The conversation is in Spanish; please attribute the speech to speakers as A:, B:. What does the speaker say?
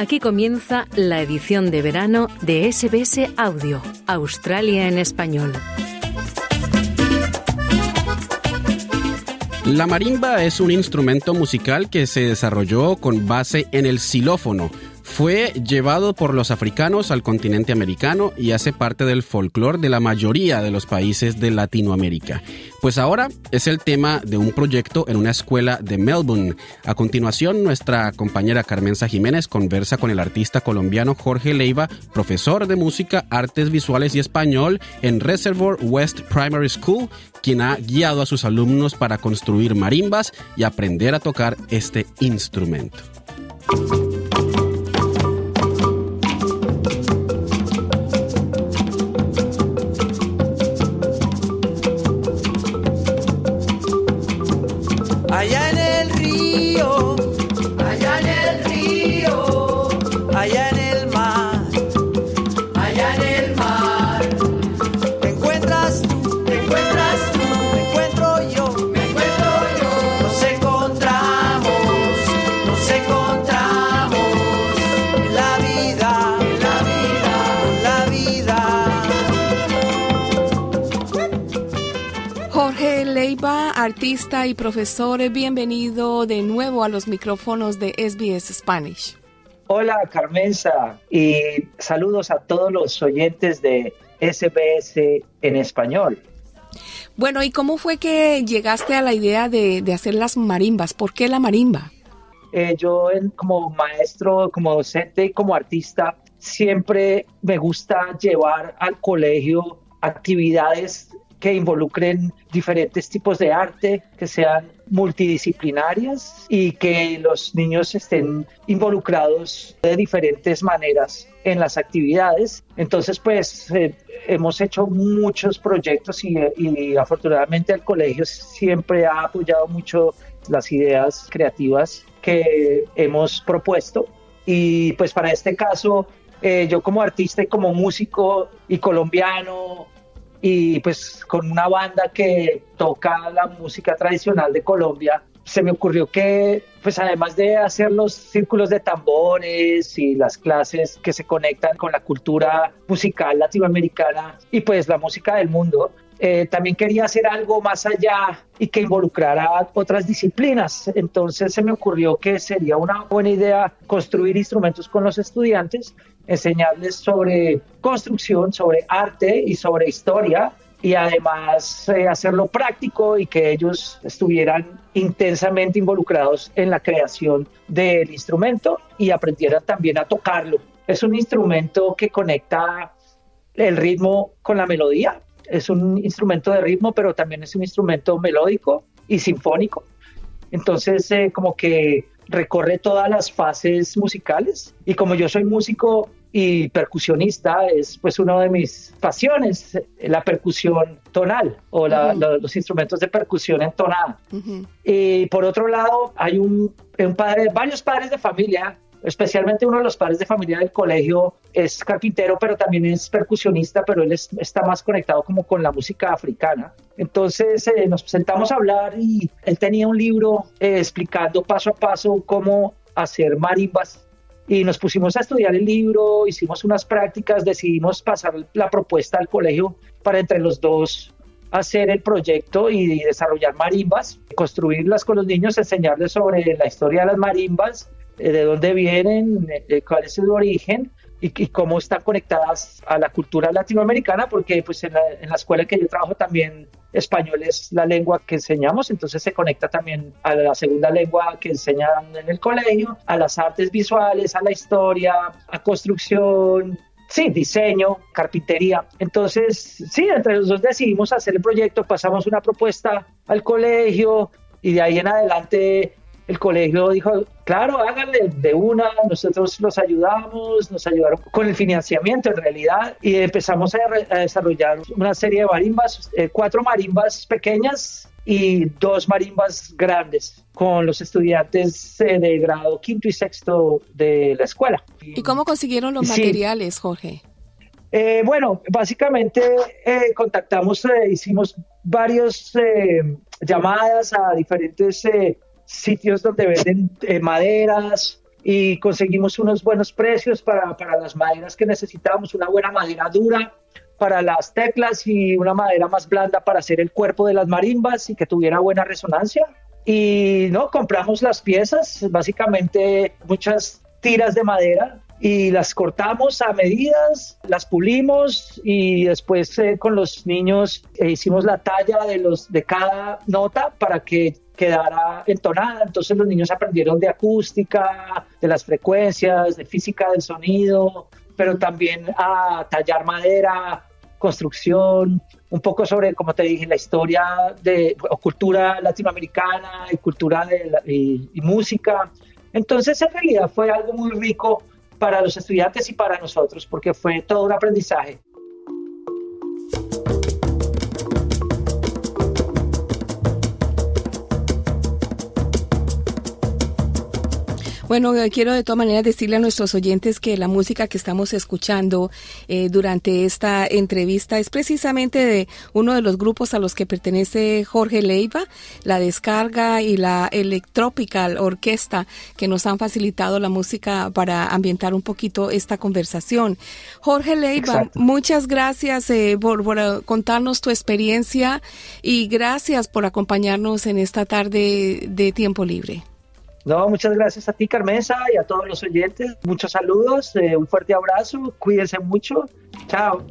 A: Aquí comienza la edición de verano de SBS Audio, Australia en español.
B: La marimba es un instrumento musical que se desarrolló con base en el xilófono, fue llevado por los africanos al continente americano y hace parte del folclore de la mayoría de los países de Latinoamérica. Pues ahora es el tema de un proyecto en una escuela de Melbourne. A continuación, nuestra compañera Carmenza Jiménez conversa con el artista colombiano Jorge Leiva, profesor de música, artes visuales y español en Reservoir West Primary School, quien ha guiado a sus alumnos para construir marimbas y aprender a tocar este instrumento.
C: Artista y profesor, bienvenido de nuevo a los micrófonos de SBS Spanish.
D: Hola Carmenza y saludos a todos los oyentes de SBS en español.
C: Bueno, ¿y cómo fue que llegaste a la idea de, hacer las marimbas? ¿Por qué la marimba?
D: Eh, yo como maestro, como docente, como artista, siempre me gusta llevar al colegio actividades que involucren diferentes tipos de arte, que sean multidisciplinarias y que los niños estén involucrados de diferentes maneras en las actividades. Entonces, pues eh, hemos hecho muchos proyectos y, afortunadamente el colegio siempre ha apoyado mucho las ideas creativas que hemos propuesto. Y pues para este caso, eh, yo como artista y como músico y colombiano y pues con una banda que toca la música tradicional de Colombia, se me ocurrió que, pues además de hacer los círculos de tambores y las clases que se conectan con la cultura musical latinoamericana y pues la música del mundo, eh, también quería hacer algo más allá y que involucrara otras disciplinas. Entonces se me ocurrió que sería una buena idea construir instrumentos con los estudiantes, enseñarles sobre construcción, sobre arte y sobre historia y además eh, hacerlo práctico y que ellos estuvieran intensamente involucrados en la creación del instrumento y aprendieran también a tocarlo. Es un instrumento que conecta el ritmo con la melodía es un instrumento de ritmo, pero también es un instrumento melódico y sinfónico. Entonces, eh, como que recorre todas las fases musicales. Y como yo soy músico y percusionista, es pues una de mis pasiones, la percusión tonal o los instrumentos de percusión entonada. Y por otro lado, hay un, un padre, varios padres de familia especialmente uno de los padres de familia del colegio es carpintero, pero también es percusionista, pero él está más conectado como con la música africana. Entonces eh, nos sentamos a hablar y él tenía un libro eh, explicando paso a paso cómo hacer marimbas y nos pusimos a estudiar el libro, hicimos unas prácticas, decidimos pasar la propuesta al colegio para entre los dos hacer el proyecto y desarrollar marimbas, construirlas con los niños, enseñarles sobre la historia de las marimbas, de dónde vienen, eh, cuál es su origen y, cómo están conectadas a la cultura latinoamericana, porque pues en la, en la, escuela que yo trabajo también español es la lengua que enseñamos, entonces se conecta también a la segunda lengua que enseñan en el colegio, a las artes visuales, a la historia, a construcción, sí, diseño, carpintería. Entonces, sí, entre los dos decidimos hacer el proyecto, pasamos una propuesta al colegio y de ahí en adelante el colegio dijo, claro, háganle de una, nosotros los ayudamos, nos ayudaron con el financiamiento en realidad y empezamos a, desarrollar una serie de marimbas, eh, cuatro marimbas pequeñas y dos marimbas grandes con los estudiantes eh, de grado quinto y sexto de la escuela.
C: ¿Y cómo consiguieron los materiales, Jorge?
D: Eh, bueno, básicamente contactamos, hicimos varias llamadas a diferentes sitios donde venden eh, maderas, y conseguimos unos buenos precios para, para las maderas que necesitábamos, una buena madera dura para las teclas y una madera más blanda para hacer el cuerpo de las marimbas y que tuviera buena resonancia. Y no, compramos las piezas, básicamente muchas tiras de madera y las cortamos a medidas, las pulimos y después eh, con los niños eh, hicimos la talla de, los, de cada nota para que quedara entonada. Entonces los niños aprendieron de acústica, de las frecuencias, de física del sonido, pero también a tallar madera, construcción, un poco sobre, como te dije, la historia de o cultura latinoamericana y cultura de y música. Entonces, en realidad fue algo muy rico para los estudiantes y para nosotros, porque fue todo un aprendizaje.
C: Bueno, eh, quiero de todas maneras decirle a nuestros oyentes que la música que estamos escuchando eh, durante esta entrevista es precisamente de uno de los grupos a los que pertenece Jorge Leiva, la descarga y la Electropical Orquesta, que nos han facilitado la música para ambientar un poquito esta conversación. Jorge Leiva, muchas gracias eh, por, por contarnos tu experiencia y gracias por acompañarnos en esta tarde de tiempo libre.
D: No, muchas gracias a ti, Carmenza, y a todos los oyentes. Muchos saludos, eh, un fuerte abrazo, cuídense mucho. Chao.